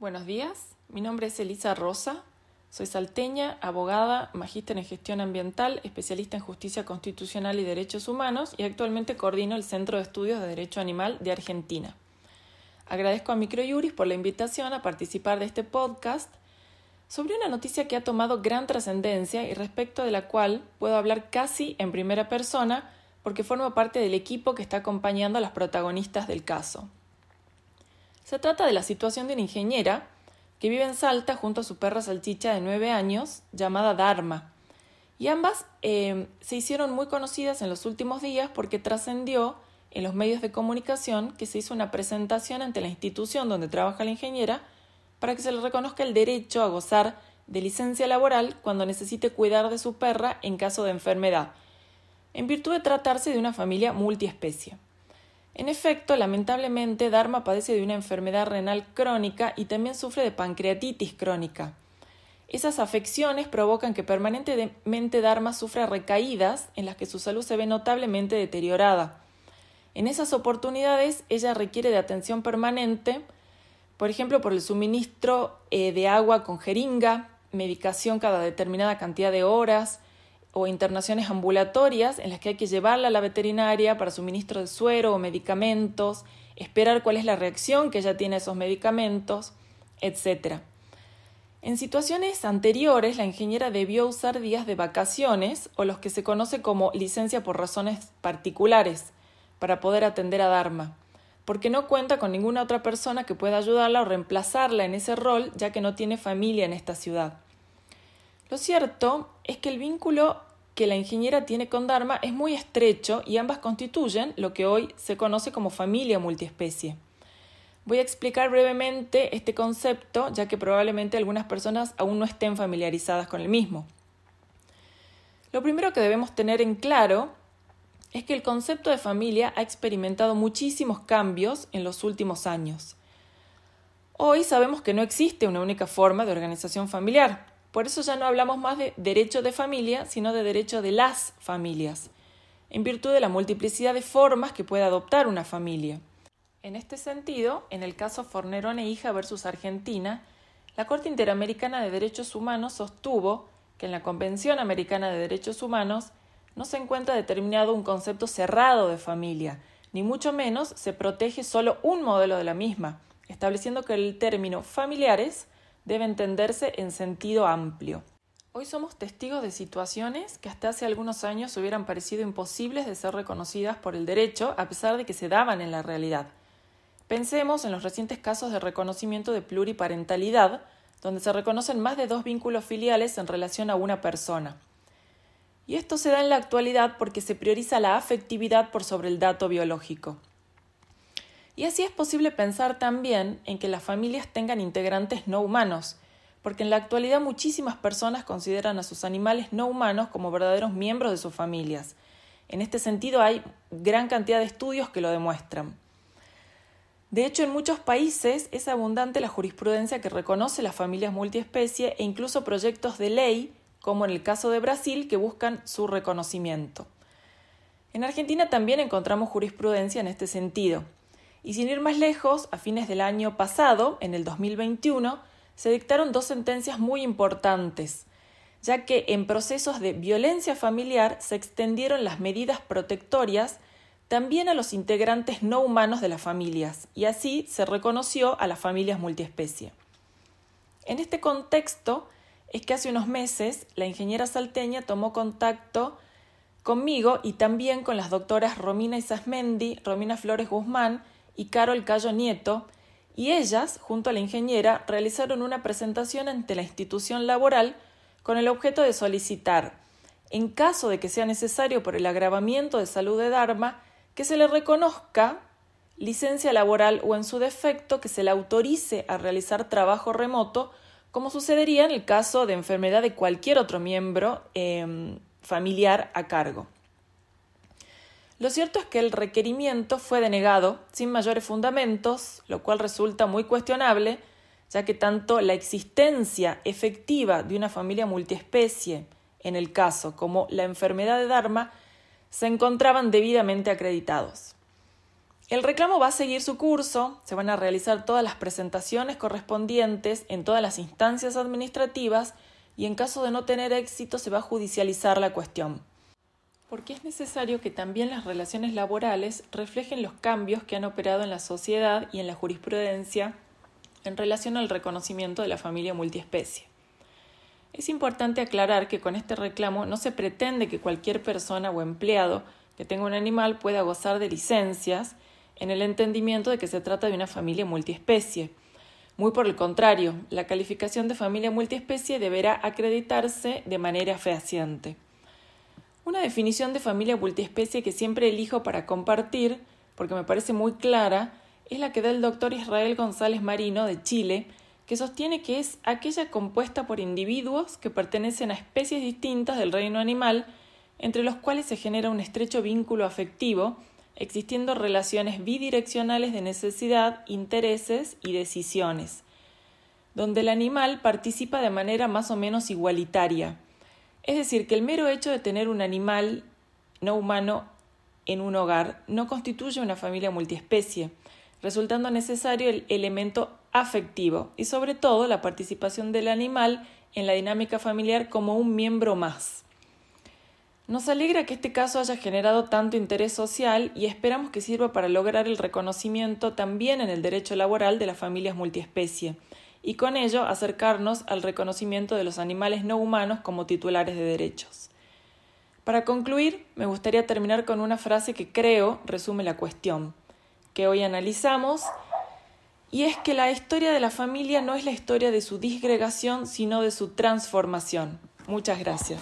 Buenos días, mi nombre es Elisa Rosa, soy salteña, abogada, magíster en gestión ambiental, especialista en justicia constitucional y derechos humanos y actualmente coordino el Centro de Estudios de Derecho Animal de Argentina. Agradezco a Microjuris por la invitación a participar de este podcast sobre una noticia que ha tomado gran trascendencia y respecto de la cual puedo hablar casi en primera persona porque formo parte del equipo que está acompañando a las protagonistas del caso. Se trata de la situación de una ingeniera que vive en Salta junto a su perra salchicha de nueve años llamada Dharma. Y ambas eh, se hicieron muy conocidas en los últimos días porque trascendió en los medios de comunicación que se hizo una presentación ante la institución donde trabaja la ingeniera para que se le reconozca el derecho a gozar de licencia laboral cuando necesite cuidar de su perra en caso de enfermedad, en virtud de tratarse de una familia multiespecie. En efecto, lamentablemente, Dharma padece de una enfermedad renal crónica y también sufre de pancreatitis crónica. Esas afecciones provocan que permanentemente Dharma sufra recaídas en las que su salud se ve notablemente deteriorada. En esas oportunidades, ella requiere de atención permanente, por ejemplo, por el suministro eh, de agua con jeringa, medicación cada determinada cantidad de horas, o internaciones ambulatorias en las que hay que llevarla a la veterinaria para suministro de suero o medicamentos, esperar cuál es la reacción que ella tiene a esos medicamentos, etc. En situaciones anteriores, la ingeniera debió usar días de vacaciones o los que se conoce como licencia por razones particulares para poder atender a Dharma, porque no cuenta con ninguna otra persona que pueda ayudarla o reemplazarla en ese rol, ya que no tiene familia en esta ciudad. Lo cierto es que el vínculo que la ingeniera tiene con Dharma es muy estrecho y ambas constituyen lo que hoy se conoce como familia multiespecie. Voy a explicar brevemente este concepto, ya que probablemente algunas personas aún no estén familiarizadas con el mismo. Lo primero que debemos tener en claro es que el concepto de familia ha experimentado muchísimos cambios en los últimos años. Hoy sabemos que no existe una única forma de organización familiar, por eso ya no hablamos más de derecho de familia, sino de derecho de las familias, en virtud de la multiplicidad de formas que puede adoptar una familia. En este sentido, en el caso Fornerón e hija versus Argentina, la Corte Interamericana de Derechos Humanos sostuvo que en la Convención Americana de Derechos Humanos no se encuentra determinado un concepto cerrado de familia, ni mucho menos se protege solo un modelo de la misma, estableciendo que el término familiares debe entenderse en sentido amplio. Hoy somos testigos de situaciones que hasta hace algunos años hubieran parecido imposibles de ser reconocidas por el derecho, a pesar de que se daban en la realidad. Pensemos en los recientes casos de reconocimiento de pluriparentalidad, donde se reconocen más de dos vínculos filiales en relación a una persona. Y esto se da en la actualidad porque se prioriza la afectividad por sobre el dato biológico. Y así es posible pensar también en que las familias tengan integrantes no humanos, porque en la actualidad muchísimas personas consideran a sus animales no humanos como verdaderos miembros de sus familias. En este sentido hay gran cantidad de estudios que lo demuestran. De hecho, en muchos países es abundante la jurisprudencia que reconoce las familias multiespecie e incluso proyectos de ley, como en el caso de Brasil, que buscan su reconocimiento. En Argentina también encontramos jurisprudencia en este sentido. Y sin ir más lejos, a fines del año pasado, en el 2021, se dictaron dos sentencias muy importantes, ya que en procesos de violencia familiar se extendieron las medidas protectorias también a los integrantes no humanos de las familias, y así se reconoció a las familias multiespecie. En este contexto es que hace unos meses la ingeniera salteña tomó contacto conmigo y también con las doctoras Romina Isasmendi, Romina Flores Guzmán y Carol Cayo Nieto, y ellas, junto a la ingeniera, realizaron una presentación ante la institución laboral con el objeto de solicitar, en caso de que sea necesario por el agravamiento de salud de Dharma, que se le reconozca licencia laboral o en su defecto que se le autorice a realizar trabajo remoto, como sucedería en el caso de enfermedad de cualquier otro miembro em, familiar a cargo. Lo cierto es que el requerimiento fue denegado sin mayores fundamentos, lo cual resulta muy cuestionable, ya que tanto la existencia efectiva de una familia multiespecie en el caso como la enfermedad de Dharma se encontraban debidamente acreditados. El reclamo va a seguir su curso, se van a realizar todas las presentaciones correspondientes en todas las instancias administrativas y en caso de no tener éxito se va a judicializar la cuestión. Porque es necesario que también las relaciones laborales reflejen los cambios que han operado en la sociedad y en la jurisprudencia en relación al reconocimiento de la familia multiespecie. Es importante aclarar que con este reclamo no se pretende que cualquier persona o empleado que tenga un animal pueda gozar de licencias en el entendimiento de que se trata de una familia multiespecie. Muy por el contrario, la calificación de familia multiespecie deberá acreditarse de manera fehaciente. Una definición de familia multiespecie que siempre elijo para compartir, porque me parece muy clara, es la que da el doctor Israel González Marino de Chile, que sostiene que es aquella compuesta por individuos que pertenecen a especies distintas del reino animal, entre los cuales se genera un estrecho vínculo afectivo, existiendo relaciones bidireccionales de necesidad, intereses y decisiones, donde el animal participa de manera más o menos igualitaria. Es decir, que el mero hecho de tener un animal no humano en un hogar no constituye una familia multiespecie, resultando necesario el elemento afectivo y sobre todo la participación del animal en la dinámica familiar como un miembro más. Nos alegra que este caso haya generado tanto interés social y esperamos que sirva para lograr el reconocimiento también en el derecho laboral de las familias multiespecie y con ello acercarnos al reconocimiento de los animales no humanos como titulares de derechos. Para concluir, me gustaría terminar con una frase que creo resume la cuestión que hoy analizamos, y es que la historia de la familia no es la historia de su disgregación, sino de su transformación. Muchas gracias.